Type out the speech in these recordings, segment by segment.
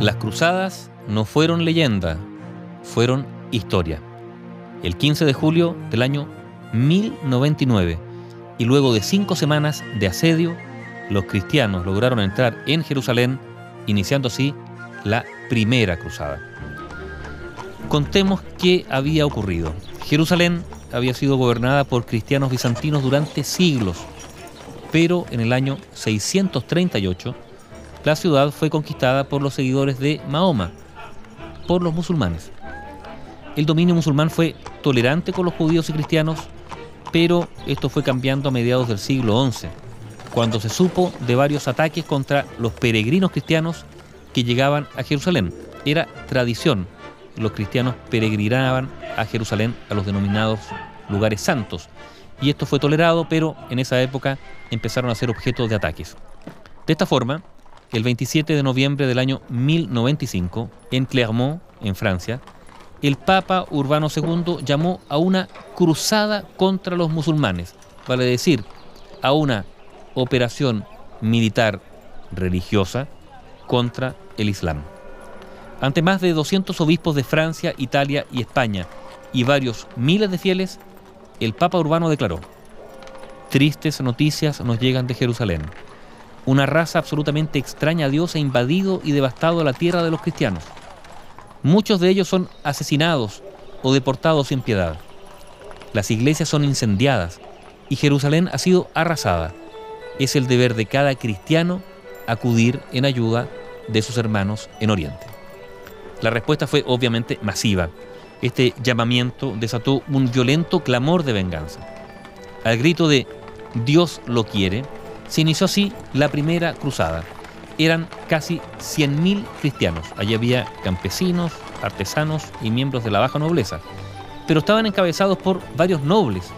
Las cruzadas no fueron leyenda, fueron historia. El 15 de julio del año 1099, y luego de cinco semanas de asedio, los cristianos lograron entrar en Jerusalén, iniciando así la primera cruzada. Contemos qué había ocurrido. Jerusalén había sido gobernada por cristianos bizantinos durante siglos, pero en el año 638 la ciudad fue conquistada por los seguidores de Mahoma, por los musulmanes. El dominio musulmán fue tolerante con los judíos y cristianos, pero esto fue cambiando a mediados del siglo XI, cuando se supo de varios ataques contra los peregrinos cristianos que llegaban a Jerusalén. Era tradición, los cristianos peregrinaban a Jerusalén a los denominados lugares santos, y esto fue tolerado, pero en esa época empezaron a ser objeto de ataques. De esta forma, el 27 de noviembre del año 1095, en Clermont, en Francia, el Papa Urbano II llamó a una cruzada contra los musulmanes, vale decir, a una operación militar religiosa contra el Islam. Ante más de 200 obispos de Francia, Italia y España y varios miles de fieles, el Papa Urbano declaró, tristes noticias nos llegan de Jerusalén. Una raza absolutamente extraña a Dios ha invadido y devastado la tierra de los cristianos. Muchos de ellos son asesinados o deportados sin piedad. Las iglesias son incendiadas y Jerusalén ha sido arrasada. Es el deber de cada cristiano acudir en ayuda de sus hermanos en Oriente. La respuesta fue obviamente masiva. Este llamamiento desató un violento clamor de venganza. Al grito de Dios lo quiere, se inició así la primera cruzada. Eran casi 100.000 cristianos. Allí había campesinos, artesanos y miembros de la baja nobleza. Pero estaban encabezados por varios nobles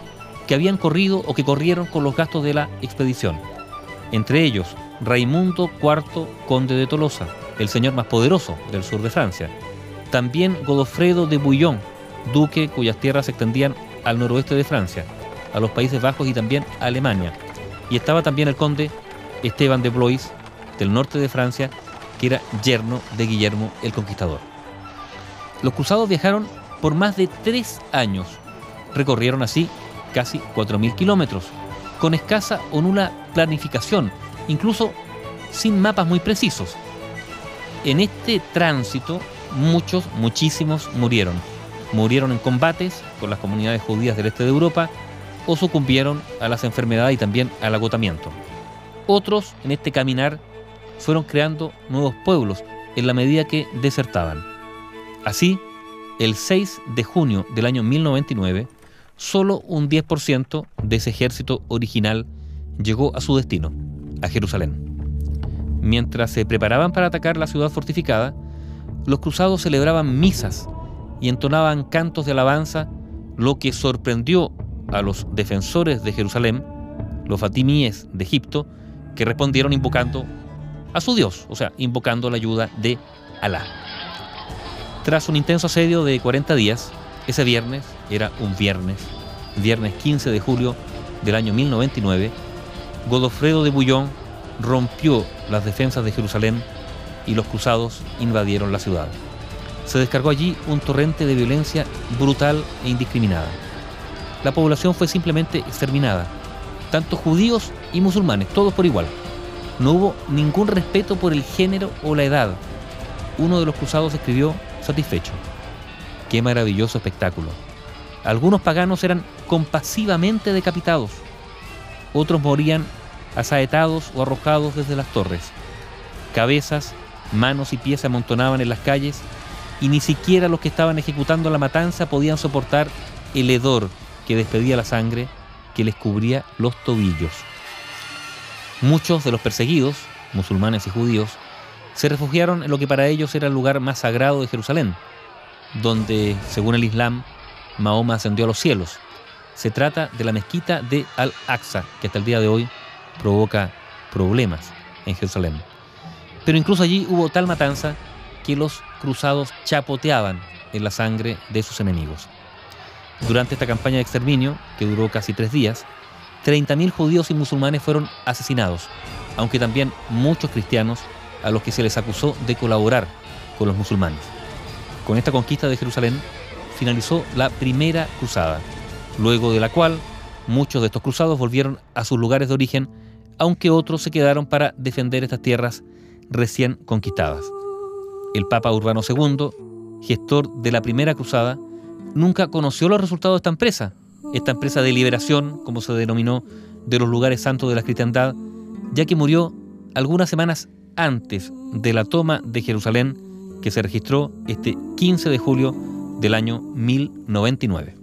que habían corrido o que corrieron con los gastos de la expedición. Entre ellos, Raimundo IV, conde de Tolosa, el señor más poderoso del sur de Francia. También Godofredo de Bouillon, duque cuyas tierras se extendían al noroeste de Francia, a los Países Bajos y también a Alemania. Y estaba también el conde Esteban de Blois, del norte de Francia, que era yerno de Guillermo el Conquistador. Los cruzados viajaron por más de tres años. Recorrieron así casi 4.000 kilómetros, con escasa o nula planificación, incluso sin mapas muy precisos. En este tránsito, muchos, muchísimos murieron. Murieron en combates con las comunidades judías del este de Europa o sucumbieron a las enfermedades y también al agotamiento. Otros, en este caminar, fueron creando nuevos pueblos en la medida que desertaban. Así, el 6 de junio del año 1099, solo un 10% de ese ejército original llegó a su destino, a Jerusalén. Mientras se preparaban para atacar la ciudad fortificada, los cruzados celebraban misas y entonaban cantos de alabanza, lo que sorprendió a los defensores de Jerusalén, los fatimíes de Egipto, que respondieron invocando a su Dios, o sea, invocando la ayuda de Alá. Tras un intenso asedio de 40 días, ese viernes, era un viernes, viernes 15 de julio del año 1099, Godofredo de Bouillon rompió las defensas de Jerusalén y los cruzados invadieron la ciudad. Se descargó allí un torrente de violencia brutal e indiscriminada. La población fue simplemente exterminada, tanto judíos y musulmanes, todos por igual. No hubo ningún respeto por el género o la edad. Uno de los cruzados escribió satisfecho. Qué maravilloso espectáculo. Algunos paganos eran compasivamente decapitados. Otros morían asaetados o arrojados desde las torres. Cabezas, manos y pies se amontonaban en las calles y ni siquiera los que estaban ejecutando la matanza podían soportar el hedor que despedía la sangre que les cubría los tobillos. Muchos de los perseguidos, musulmanes y judíos, se refugiaron en lo que para ellos era el lugar más sagrado de Jerusalén, donde, según el Islam, Mahoma ascendió a los cielos. Se trata de la mezquita de Al-Aqsa, que hasta el día de hoy provoca problemas en Jerusalén. Pero incluso allí hubo tal matanza que los cruzados chapoteaban en la sangre de sus enemigos. Durante esta campaña de exterminio, que duró casi tres días, 30.000 judíos y musulmanes fueron asesinados, aunque también muchos cristianos a los que se les acusó de colaborar con los musulmanes. Con esta conquista de Jerusalén finalizó la primera cruzada, luego de la cual muchos de estos cruzados volvieron a sus lugares de origen, aunque otros se quedaron para defender estas tierras recién conquistadas. El Papa Urbano II, gestor de la primera cruzada, nunca conoció los resultados de esta empresa, esta empresa de liberación, como se denominó, de los lugares santos de la cristiandad, ya que murió algunas semanas antes de la toma de Jerusalén que se registró este 15 de julio del año 1099.